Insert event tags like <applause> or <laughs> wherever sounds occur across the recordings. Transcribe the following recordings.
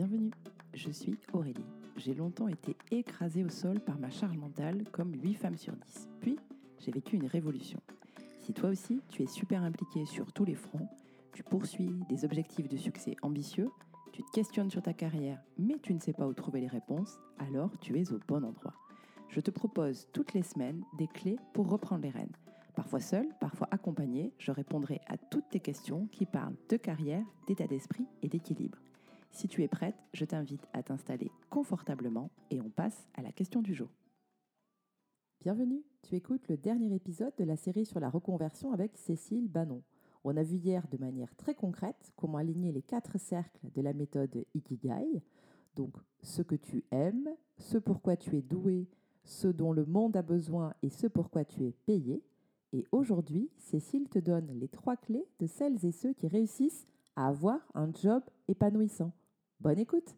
Bienvenue, je suis Aurélie. J'ai longtemps été écrasée au sol par ma charge mentale comme 8 femmes sur 10. Puis, j'ai vécu une révolution. Si toi aussi, tu es super impliqué sur tous les fronts, tu poursuis des objectifs de succès ambitieux, tu te questionnes sur ta carrière, mais tu ne sais pas où trouver les réponses, alors tu es au bon endroit. Je te propose toutes les semaines des clés pour reprendre les rênes. Parfois seul, parfois accompagné, je répondrai à toutes tes questions qui parlent de carrière, d'état d'esprit et d'équilibre. Si tu es prête, je t'invite à t'installer confortablement et on passe à la question du jour. Bienvenue, tu écoutes le dernier épisode de la série sur la reconversion avec Cécile Bannon. On a vu hier de manière très concrète comment aligner les quatre cercles de la méthode Ikigai, donc ce que tu aimes, ce pourquoi tu es doué, ce dont le monde a besoin et ce pourquoi tu es payé. Et aujourd'hui, Cécile te donne les trois clés de celles et ceux qui réussissent à avoir un job épanouissant. Bonne écoute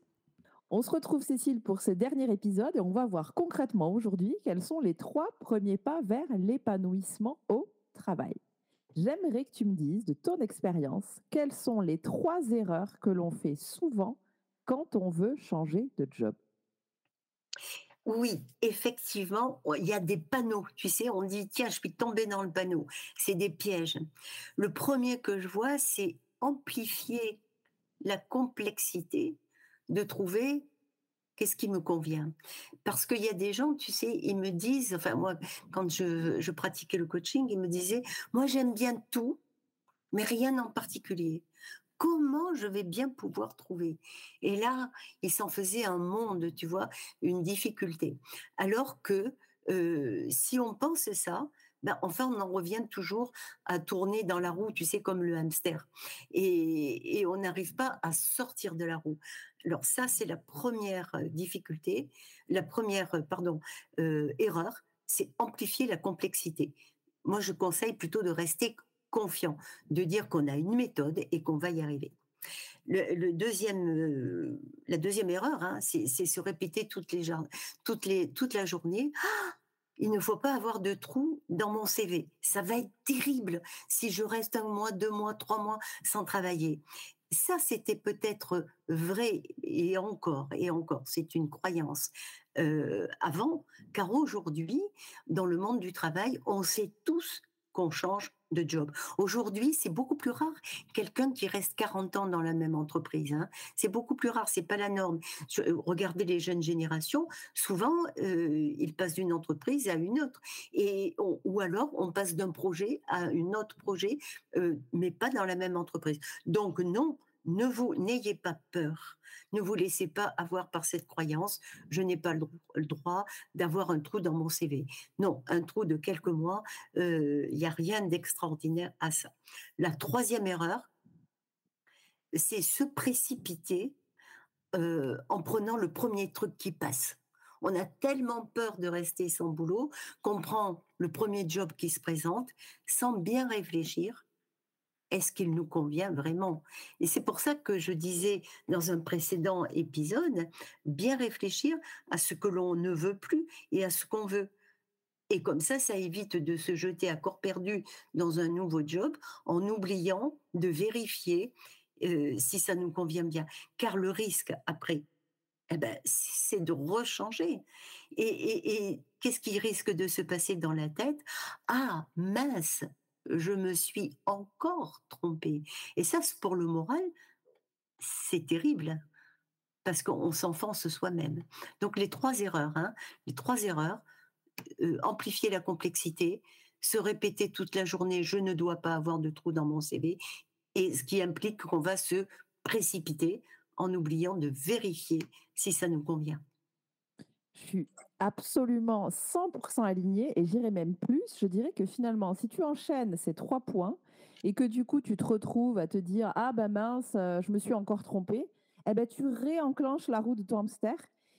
On se retrouve Cécile pour ce dernier épisode et on va voir concrètement aujourd'hui quels sont les trois premiers pas vers l'épanouissement au travail. J'aimerais que tu me dises de ton expérience quelles sont les trois erreurs que l'on fait souvent quand on veut changer de job? Oui, effectivement, il y a des panneaux. Tu sais, on dit tiens, je suis tombé dans le panneau. C'est des pièges. Le premier que je vois, c'est amplifier la complexité de trouver qu'est-ce qui me convient. Parce qu'il y a des gens, tu sais, ils me disent, enfin moi, quand je, pratiquais le coaching, ils me disaient, moi j'aime bien tout, mais rien en particulier. Comment je vais bien pouvoir trouver? Et là, il s'en faisait un monde, tu vois, une difficulté. Alors que euh, si on pense ça, ben, enfin, on en revient toujours à tourner dans la roue, tu sais, comme le hamster. Et, on n'arrive pas à sortir de la roue. Alors ça, c'est la première euh, difficulté, la première, euh, euh, erreur, c'est amplifier la complexité. Moi, je conseille plutôt de rester confiant, de dire qu'on a une méthode et qu'on va y arriver. Le, deuxième, la deuxième erreur, hein, c'est se répéter toute la journée. Ah il ne faut pas avoir de trou dans mon CV. Ça va être terrible si je reste un mois, deux mois, trois mois sans travailler. Ça, c'était peut-être vrai et encore et encore. C'est une croyance euh, avant, car aujourd'hui, dans le monde du travail, on sait tous qu'on change de job. Aujourd'hui, c'est beaucoup plus rare quelqu'un qui reste 40 ans dans la même entreprise. Hein. C'est beaucoup plus rare, c'est pas la norme. Euh, regardez les jeunes générations, souvent euh, ils passent d'une entreprise à une autre, et ou alors on passe d'un projet à un autre projet, euh, mais pas dans la même entreprise. Donc non, ne vous n'ayez pas peur, ne vous laissez pas avoir par cette croyance. Je n'ai pas le droit d'avoir un trou dans mon CV. Non, un trou de quelques mois, il euh, n'y a rien d'extraordinaire à ça. La troisième erreur, c'est se précipiter euh, en prenant le premier truc qui passe. On a tellement peur de rester sans boulot qu'on prend le premier job qui se présente sans bien réfléchir est-ce qu'il nous convient vraiment? Et c'est pour ça que je disais dans un précédent épisode, bien réfléchir à ce que l'on ne veut plus et à ce qu'on veut. Et comme ça, ça évite de se jeter à corps perdu dans un nouveau job en oubliant de vérifier euh, si ça nous convient bien. Car le risque après, eh ben, c'est de rechanger. Et, et qu'est-ce qui risque de se passer dans la tête? Ah, mince, je me suis encore trompée. Et ça, pour le moral, c'est terrible parce qu'on s'enfonce soi-même. Donc les trois erreurs, hein, les trois erreurs, euh, amplifier la complexité, se répéter toute la journée, je ne dois pas avoir de trou dans mon CV, et ce qui implique qu'on va se précipiter en oubliant de vérifier si ça nous convient. Je suis absolument 100% alignée et j'irai même plus. Je dirais que finalement, si tu enchaînes ces trois points et que du coup tu te retrouves à te dire ah bah mince, euh, je me suis encore trompée, eh ben tu réenclenches la roue de ton hamster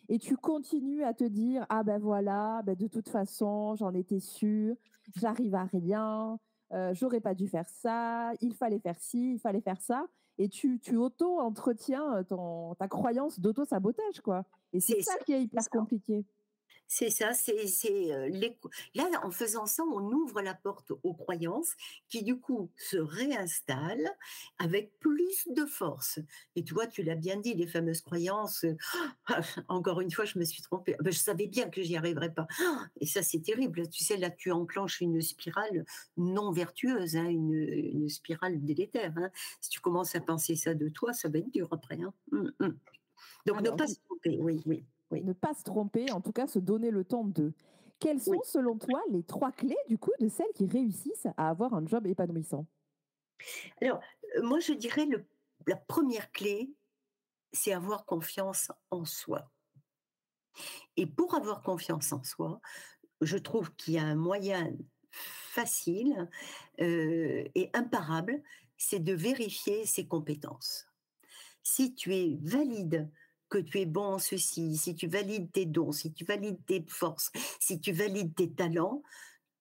et tu continues à te dire ah ben voilà, ben de toute façon j'en étais sûre, j'arrive à rien, euh, j'aurais pas dû faire ça, il fallait faire ci, il fallait faire ça, et tu, tu auto-entretiens ton, ta croyance d'auto-sabotage, quoi. Et c'est ça qui est hyper compliqué. C'est ça, c'est les là, en faisant ça, on ouvre la porte aux croyances qui, du coup, se réinstallent avec plus de force et tu vois, tu l'as bien dit, les fameuses croyances, heu, <laughs> encore une fois, je me suis trompée. Bah, je savais bien que j'y arriverais pas <gasps> et ça, c'est terrible. Tu sais, là, tu enclenches une spirale non vertueuse, hein, une, une spirale délétère, hein. Si tu commences à penser ça de toi, ça va être dur après, hein. Mmh mh. Donc ne pas se tromper, oui, oui, oui, ne pas se tromper, en tout cas se donner le temps de. Quelles oui. sont, selon toi, les trois clés, du coup, de celles qui réussissent à avoir un job épanouissant? Alors, heu, moi, je dirais le la première clé, c'est avoir confiance en soi et pour avoir confiance en soi, je trouve qu'il y a un moyen facile, heu et imparable, c'est de vérifier ses compétences. Si tu es valide tu es bon en ceci, si tu valides tes dons, si tu valides tes forces, si tu valides tes talents,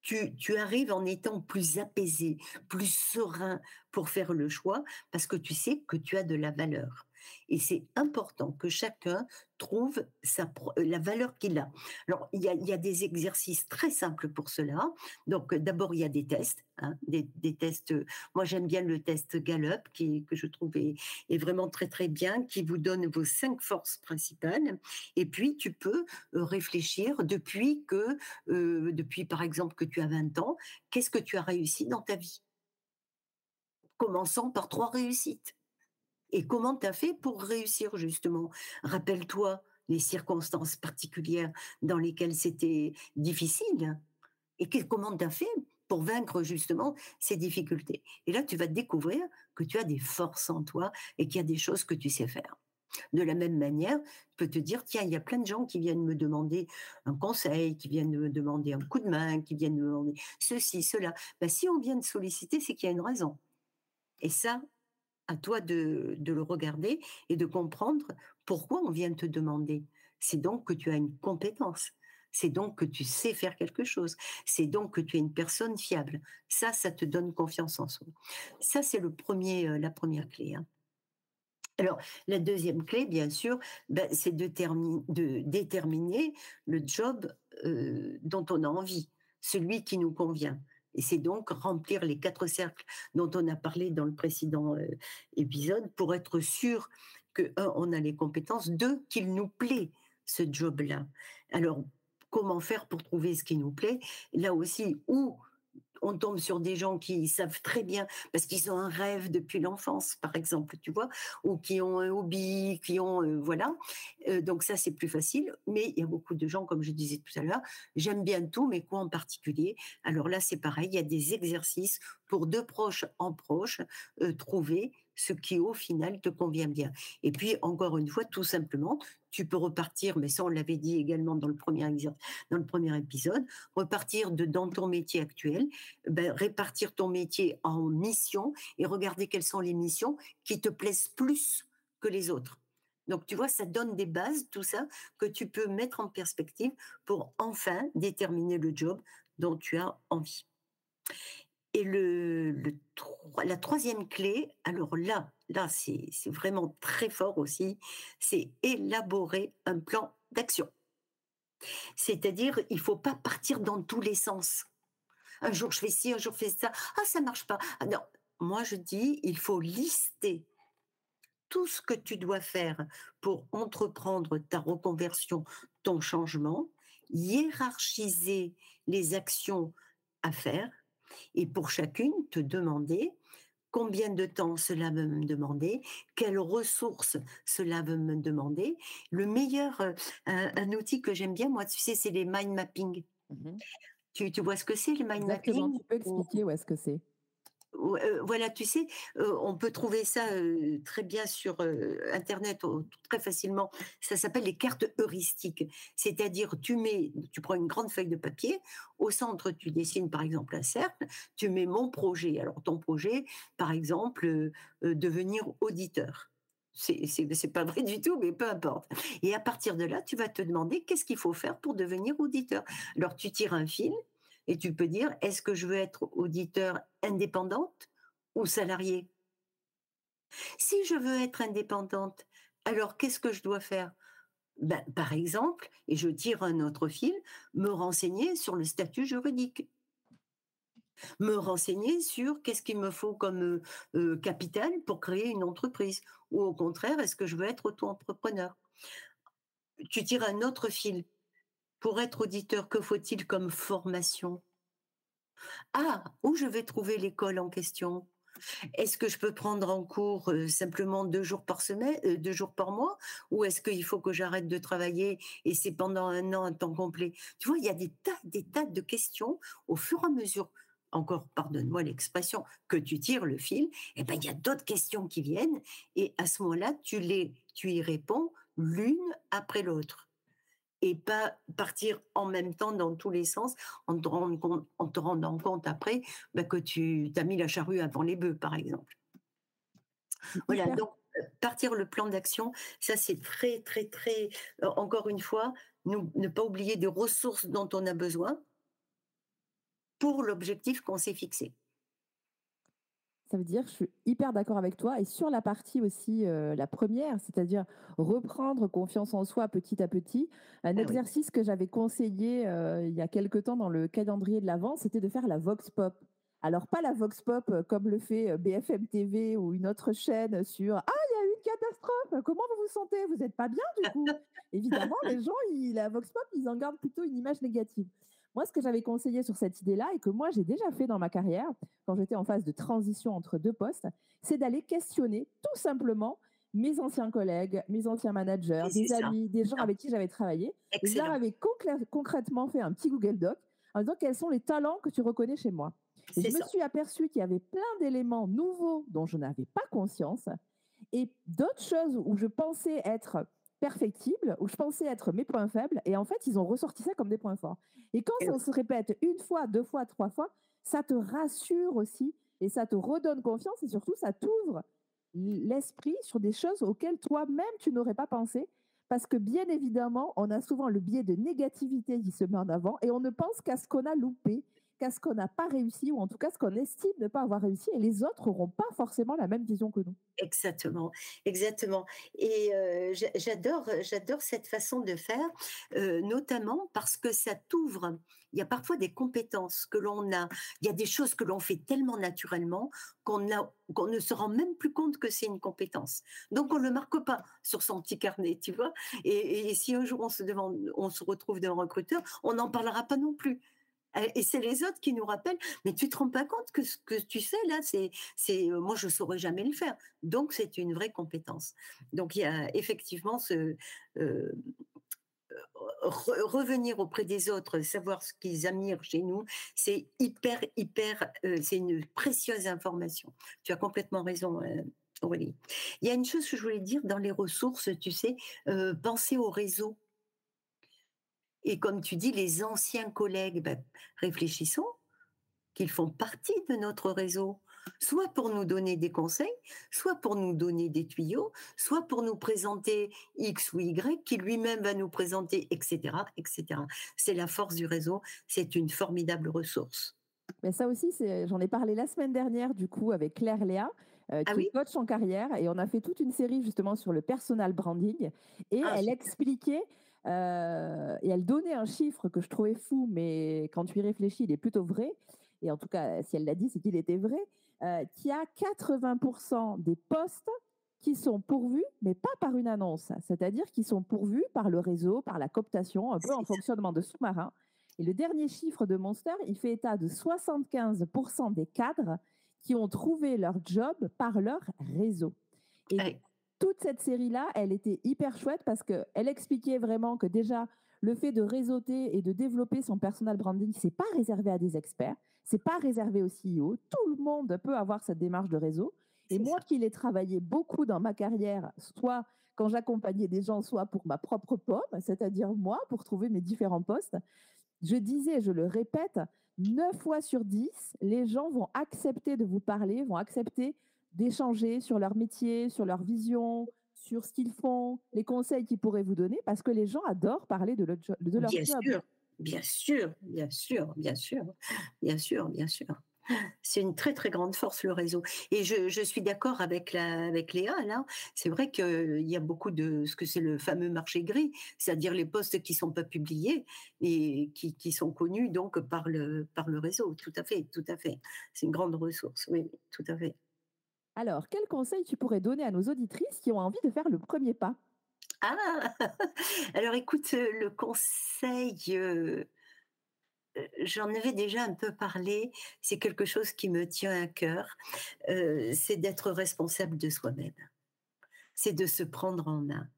tu arrives en étant plus apaisé, plus serein pour faire le choix, parce que tu sais que tu as de la valeur et c'est important que chacun trouve pro la valeur qu'il a. Alors il y a des exercices très simples pour cela. Donc, heu, d'abord il y a des tests, hein, des tests, heu, moi j'aime bien le test Gallup qui que je trouve est vraiment très, très bien, qui vous donne vos 5 forces principales et puis tu peux, réfléchir depuis que, depuis par exemple que tu as 20 ans, qu'est-ce que tu as réussi dans ta vie? Commençant par 3 réussites et comment tu as fait pour réussir justement? Rappelle-toi les circonstances particulières dans lesquelles c'était difficile et que comment tu as fait pour vaincre justement ces difficultés? Et là, tu vas découvrir que tu as des forces en toi et qu'il y a des choses que tu sais faire. De la même manière, tu peux te dire: «Tiens, il y a plein de gens qui viennent me demander un conseil, qui viennent me demander un coup de main, qui viennent me demander ceci, cela». Bah, si on vient te solliciter, c'est qu'il y a une raison et ça, à toi de le regarder et de comprendre pourquoi on vient te demander. C'est donc que tu as une compétence. C'est donc que tu sais faire quelque chose. C'est donc que tu es une personne fiable. Ça, ça te donne confiance en soi. Ça, c'est le premier, er la première clé, hein. Alors, la deuxième clé, bien sûr, bah, c'est de termi de déterminer le job, heu, dont on a envie, celui qui nous convient et c'est donc remplir les 4 cercles dont on a parlé dans le précédent, heu, épisode pour être sûr que un, on a les compétences, 2, qu'il nous plaît ce job-là. Alors, comment faire pour trouver ce qui nous plaît? Là aussi, où on tombe sur des gens qui savent très bien, parce qu'ils ont un rêve depuis l'enfance, par exemple, tu vois? Ou qui ont un hobby, qui ont, heu, voilà. Heu, donc ça, c'est plus facile. Mais il y a beaucoup de gens, comme je disais tout à l'heure, j'aime bien tout, mais quoi en particulier? Alors là, c'est pareil, il y a des exercices pour de proche en proche, heu, trouver ce qui, au final, te convient bien. Et puis, encore une fois, tout simplement, tu peux repartir, mais ça, on l'avait dit également dans le premier dans le premier épisode, repartir de dans ton métier actuel, ben, répartir ton métier en missions et regarder quelles sont les missions qui te plaisent plus que les autres. Donc tu vois, ça donne des bases, tout ça, que tu peux mettre en perspective pour enfin déterminer le job dont tu as envie. Et le la troisième clé, alors là là, c'est vraiment très fort aussi, c'est élaborer un plan d'action. C'est-à-dire, il faut pas partir dans tous les sens. Un jour je fais ci, un jour je fais ça. Ah ça marche pas. Ah non, moi je dis: «Il faut lister tout ce que tu dois faire pour entreprendre ta reconversion, ton changement, hiérarchiser les actions à faire et pour chacune te demander combien de temps cela va me demander, quelles ressources cela va me demander. Le meilleur, heu, un un outil que j'aime bien moi, tu sais, c'est les mind mapping. Mmh Tu tu vois ce que c'est le mind Exactement, mapping? tu peux expliquer où est-ce que c'est? Voilà, tu sais, on peut trouver ça, très bien sur, internet, très facilement. Ça s'appelle les cartes heuristiques. C'est-à-dire, tu mets tu prends une grande feuille de papier, au centre, tu dessines, par exemple, un cercle, tu mets «Mon projet». Alors ton projet, par exemple, devenir auditeur. C'est pas vrai du tout, mais peu importe et à partir de là, tu vas te demander: «Qu'est-ce qu'il faut faire pour devenir auditeur?» alors tu tires un fil et tu peux dire: «Est-ce que je veux être auditeur indépendante ou salariée?» Si je veux être indépendante, alors qu'est-ce que je dois faire? Ben, par exemple, et je tire un autre fil, me renseigner sur le statut juridique me renseigner sur qu'est-ce qu'il me faut comme euh, euh, capital pour créer une entreprise ou au contraire est-ce que je veux être auto-entrepreneur? Tu tires un autre fil pour être auditeur que faut-il comme formation? Ah où je vais trouver l'école en question? Est-ce que je peux prendre en cours euh, simplement deux jours par semaine, deux jours par mois, ou est-ce qu'il faut que j'arrête de travailler et c'est pendant un an un temps complet? Tu vois, il y a des tas, des tas de questions au fur et à mesure. Encore, pardonne-moi l'expression, que tu tires le fil, eh ben, il y a d'autres questions qui viennent et à ce moment-là, tu, les, tu y réponds l'une après l'autre et pas partir en même temps dans tous les sens en te rendant compte, en te rendant compte après ben, que tu as mis la charrue avant les bœufs, par exemple. Voilà, donc euh, partir le plan d'action, ça c'est très, très, très, euh, encore une fois, ne pas oublier des ressources dont on a besoin, pour l'objectif qu'on s'est fixé. Ça veut dire, je suis hyper d'accord avec toi. Et sur la partie aussi, euh, la première, c'est-à-dire reprendre confiance en soi petit à petit, un ah exercice que j'avais conseillé euh, il y a quelque temps dans le calendrier de l'Avent, c'était de faire la Vox Pop. Alors, pas la Vox Pop euh, comme le fait BFM TV ou une autre chaîne sur Ah, il y a eu une catastrophe, comment vous vous sentez? Vous n'êtes pas bien du <laughs> coup? Évidemment, les gens, la Vox Pop, ils en gardent plutôt une image négative. Moi, ce que j'avais conseillé sur cette idée-là et que moi j'ai déjà fait dans ma carrière, quand j'étais en phase de transition entre deux postes, c'est d'aller questionner tout simplement mes anciens collègues, mes anciens managers, des amis, des gens avec qui j'avais travaillé. Et je leur avais concrètement fait un petit Google Doc en disant quels sont les talents que tu reconnais chez moi. Et je me suis aperçue qu'il y avait plein d'éléments nouveaux dont je n'avais pas conscience et d'autres choses où je pensais être perfectible, où je pensais être mes points faibles, et en fait, ils ont ressorti ça comme des points forts. Et quand ça se répète une fois, deux fois, trois fois, ça te rassure aussi, et ça te redonne confiance, et surtout, ça t'ouvre l'esprit sur des choses auxquelles toi-même, tu n'aurais pas pensé, parce que bien évidemment, on a souvent le biais de négativité qui se met en avant, et on ne pense qu'à ce qu'on a loupé, qu'à ce qu'on n'a pas réussi, ou en tout cas ce qu'on estime ne pas avoir réussi, et les autres n'auront pas forcément la même vision que nous. Exactement, exactement. Et euh, j'adore, cette façon de faire, euh, notamment parce que ça t'ouvre. Il y a parfois des compétences que l'on a, il y a des choses que l'on fait tellement naturellement qu'on ne se rend même plus compte que c'est une compétence. Donc on ne le marque pas sur son petit carnet, tu vois. Et, si un jour on se, on se retrouve devant un recruteur, on n'en parlera pas non plus et c'est les autres qui nous rappellent, mais tu te rends pas compte que ce que tu sais là, c'est, c'est, euh, moi je saurais jamais le faire. Donc c'est une vraie compétence. Donc il y a effectivement ce euh, revenir auprès des autres, savoir ce qu'ils admirent chez nous, c'est hyper hyper, euh, c'est une précieuse information. Tu as complètement raison. Aurélie. Il y a une chose que je voulais dire dans les ressources, tu sais, penser au réseau et comme tu dis, les anciens collègues, ben, réfléchissons qu'ils font partie de notre réseau, soit pour nous donner des conseils, soit pour nous donner des tuyaux, soit pour nous présenter X ou Y, qui lui-même va nous présenter, etc. etc. C'est la force du réseau, c'est une formidable ressource. Mais ça aussi, j'en ai parlé la semaine dernière, du coup, avec Claire Léa, euh, ah qui est coach en carrière, et on a fait toute une série justement sur le personal branding, et ah, elle expliquait euh, et elle donnait un chiffre que je trouvais fou, mais quand tu y réfléchis, il est plutôt vrai. Et en tout cas, si elle l'a dit, c'est qu'il était vrai. Euh, qu'il y a 80% des postes qui sont pourvus, mais pas par une annonce. C'est-à-dire qu'ils sont pourvus par le réseau, par la cooptation, un peu en fonctionnement de sous-marin. Et le dernier chiffre de Monster, il fait état de 75% des cadres qui ont trouvé leur job par leur réseau. Et toute cette série-là, elle était hyper chouette parce qu'elle expliquait vraiment que déjà, le fait de réseauter et de développer son personal branding, c'est pas réservé à des experts, c'est pas réservé aux CEO. Tout le monde peut avoir cette démarche de réseau. Et moi qui l'ai travaillé beaucoup dans ma carrière, soit quand j'accompagnais des gens, soit pour ma propre pomme, c'est-à-dire moi, pour trouver mes différents postes, je disais, je le répète, 9 fois sur 10, les gens vont accepter de vous parler, vont accepter d'échanger sur leur métier, sur leur vision, sur ce qu'ils font, les conseils qu'ils pourraient vous donner, parce que les gens adorent parler de, leur, de leur bien Sûr, bien sûr, bien sûr, bien sûr, bien sûr, bien sûr. C'est une très, très grande force, le réseau et je je suis d'accord avec la avec Léa, là. C'est vrai qu'il y a beaucoup de ce que c'est le fameux marché gris, c'est-à-dire les posts qui sont pas publiés et qui qui sont connus donc par le par le réseau. Tout à fait, tout à fait. C'est une grande ressource, oui, tout à fait. Alors, quel conseil tu pourrais donner à nos auditrices qui ont envie de faire le premier pas? Ah! <laughs> Alors écoute, le conseil, heu, j'en avais déjà un peu parlé, c'est quelque chose qui me tient à cœur, heu, c'est d'être responsable de soi-même. C'est de se prendre en main.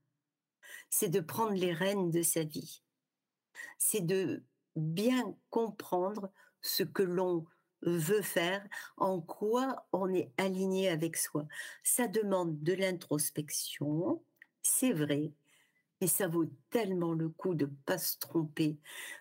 C'est de prendre les rênes de sa vie. C'est de bien comprendre ce que l'on veut faire, en quoi on est aligné avec soi. Ça demande de l'introspection, c'est vrai, mais ça vaut tellement le coup de pas se tromper,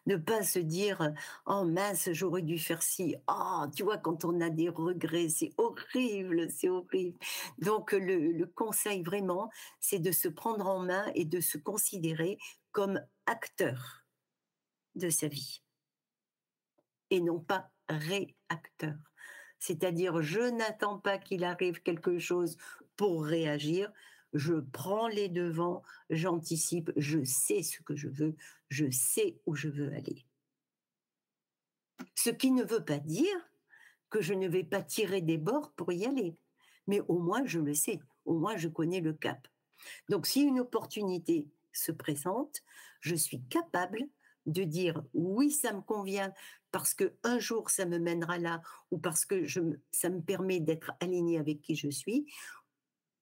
de pas se dire: «Oh mince, j'aurais dû faire ci». Oh, tu vois, quand on a des regrets, c'est horrible, c'est horrible. Donc le conseil vraiment, c'est de se prendre en main et de se considérer comme acteur de sa vie et non pas réacteur. C'est-à-dire, je n'attends pas qu'il arrive quelque chose pour réagir, je prends les devants, j'anticipe, je sais ce que je veux, je sais où je veux aller. Ce qui ne veut pas dire que je ne vais pas tirer des bords pour y aller, mais au moins je le sais, au moins je connais le cap. Donc si une opportunité se présente, je suis capable de dire oui, ça me convient parce que un jour ça me mènera là ou parce que ça me permet d'être aligné avec qui je suis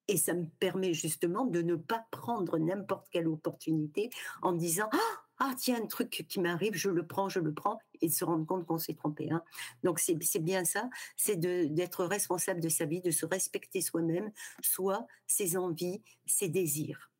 et ça me permet justement de ne pas prendre n'importe quelle opportunité en disant ah ah, tiens un truc qui m'arrive je le prends je le prends et de se rendre compte qu'on s'est trompé hein. donc c'est bien ça c'est d'être responsable de sa vie de se respecter soi-même soi ses envies ses désirs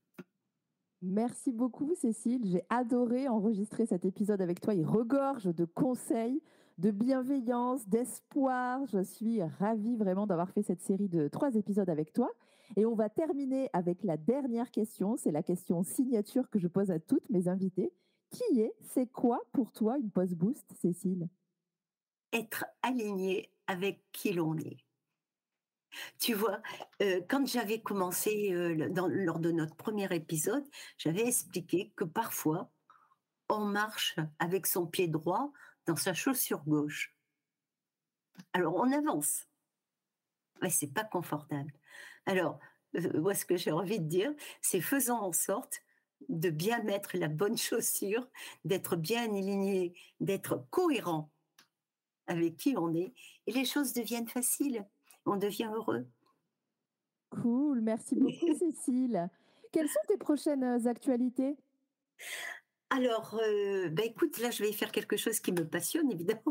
Merci beaucoup, Cécile. J'ai adoré enregistrer cet épisode avec toi. Il regorge de conseils, de bienveillance, d'espoir. Je suis ravie vraiment d'avoir fait cette série de trois épisodes avec toi. Et on va terminer avec la dernière question. C'est la question signature que je pose à toutes mes invitées. Qui est, c'est quoi pour toi une post boost, Cécile? Être aligné avec qui l'on est Tu vois, heu, quand j'avais commencé, dans lors de notre premier épisode, j'avais expliqué que parfois, on marche avec son pied droit dans sa chaussure gauche. Alors on avance, mais c'est pas confortable. Alors, moi ce que j'ai envie de dire, c'est faisons en sorte de bien mettre la bonne <laughs> chaussure, d'être bien aligné, d'être cohérent avec qui on est et les choses deviennent faciles, on devient heureux. Cool, merci beaucoup, <laughs> Cécile. Quelles sont tes prochaines euh, actualités? Alors, heu, bah, écoute, là, je vais faire quelque chose qui me passionne évidemment.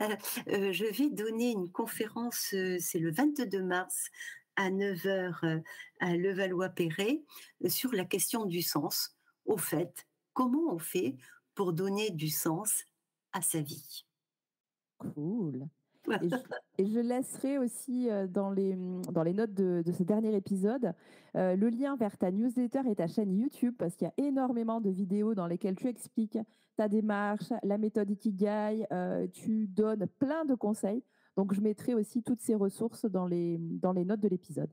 Heu, <laughs> je vais donner une conférence, c'est le 22 mars à 9:00, heu, à Levallois-Perret, heu, sur la question du sens. Au fait, comment on fait pour donner du sens à sa vie? Cool. Et je, Voilà. et je laisserai aussi euh, dans les, dans les notes de, de ce dernier épisode euh, le lien vers ta newsletter et ta chaîne YouTube parce qu'il y a énormément de vidéos dans lesquelles tu expliques ta démarche, la méthode Ikigai, euh, tu donnes plein de conseils. Donc, je mettrai aussi toutes ces ressources dans les, dans les notes de l'épisode.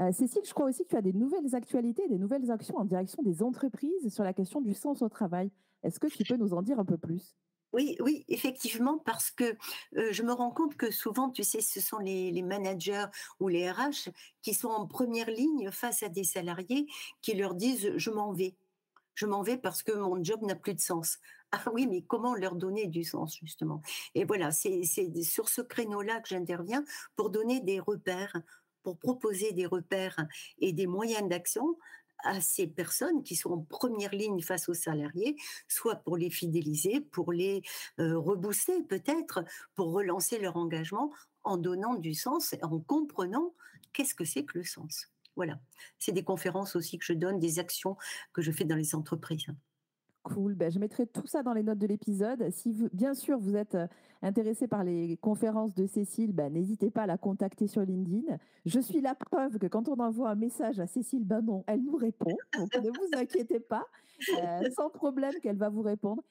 Euh, Cécile, je crois aussi que tu as des nouvelles actualités, des nouvelles actions en direction des entreprises sur la question du sens au travail. Est-ce que tu peux nous en dire un peu plus? Oui, oui, effectivement, parce que, heu, je me rends compte que souvent, tu sais, ce sont les les managers ou les RH qui sont en première ligne face à des salariés qui leur disent: «Je m'en vais. Je m'en vais parce que mon job n'a plus de sens». <laughs> Ah oui, mais comment leur donner du sens justement? Et voilà, c'est sur ce créneau-là que j'interviens pour donner des repères, pour proposer des repères et des moyens d'action à ces personnes qui sont en première ligne face aux salariés, soit pour les fidéliser, pour les, heu, rebooster peut-être, pour relancer leur engagement en donnant du sens en comprenant qu'est-ce que c'est que le sens. Voilà. C'est des conférences aussi que je donne, des actions que je fais dans les entreprises. Cool, ben, je mettrai tout ça dans les notes de l'épisode. Si vous, bien sûr vous êtes euh, intéressé par les conférences de Cécile, ben, n'hésitez pas à la contacter sur LinkedIn. Je suis la preuve que quand on envoie un message à Cécile, ben non, elle nous répond. Donc ne vous inquiétez pas, euh, sans problème qu'elle va vous répondre.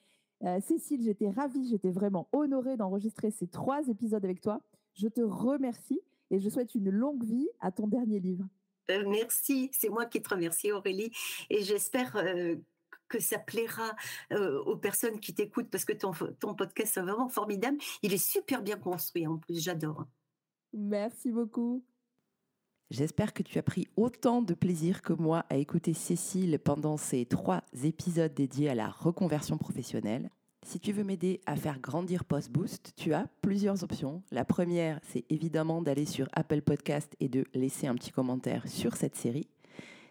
Euh, Cécile, j'étais ravie, j'étais vraiment honorée d'enregistrer ces trois épisodes avec toi. Je te remercie et je souhaite une longue vie à ton dernier livre. Euh, merci, c'est moi qui te remercie Aurélie et j'espère euh, que ça plaira aux personnes qui t'écoutent parce que ton, ton podcast est vraiment formidable. Il est super bien construit en plus, j'adore. Merci beaucoup. J'espère que tu as pris autant de plaisir que moi à écouter Cécile pendant ces trois épisodes dédiés à la reconversion professionnelle. Si tu veux m'aider à faire grandir PostBoost, tu as plusieurs options. La première, c'est évidemment d'aller sur Apple Podcast et de laisser un petit commentaire sur cette série.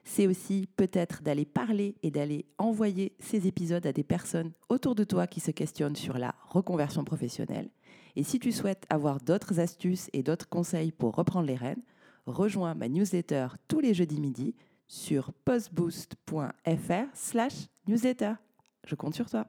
C'est aussi peut-être d'aller parler et d'aller envoyer ces épisodes à des personnes autour de toi qui se questionnent sur la reconversion professionnelle. Et si tu souhaites avoir d'autres astuces et d'autres conseils pour reprendre les rênes, rejoins ma newsletter tous les jeudis midi sur postboost.fr slash newsletter. Je compte sur toi.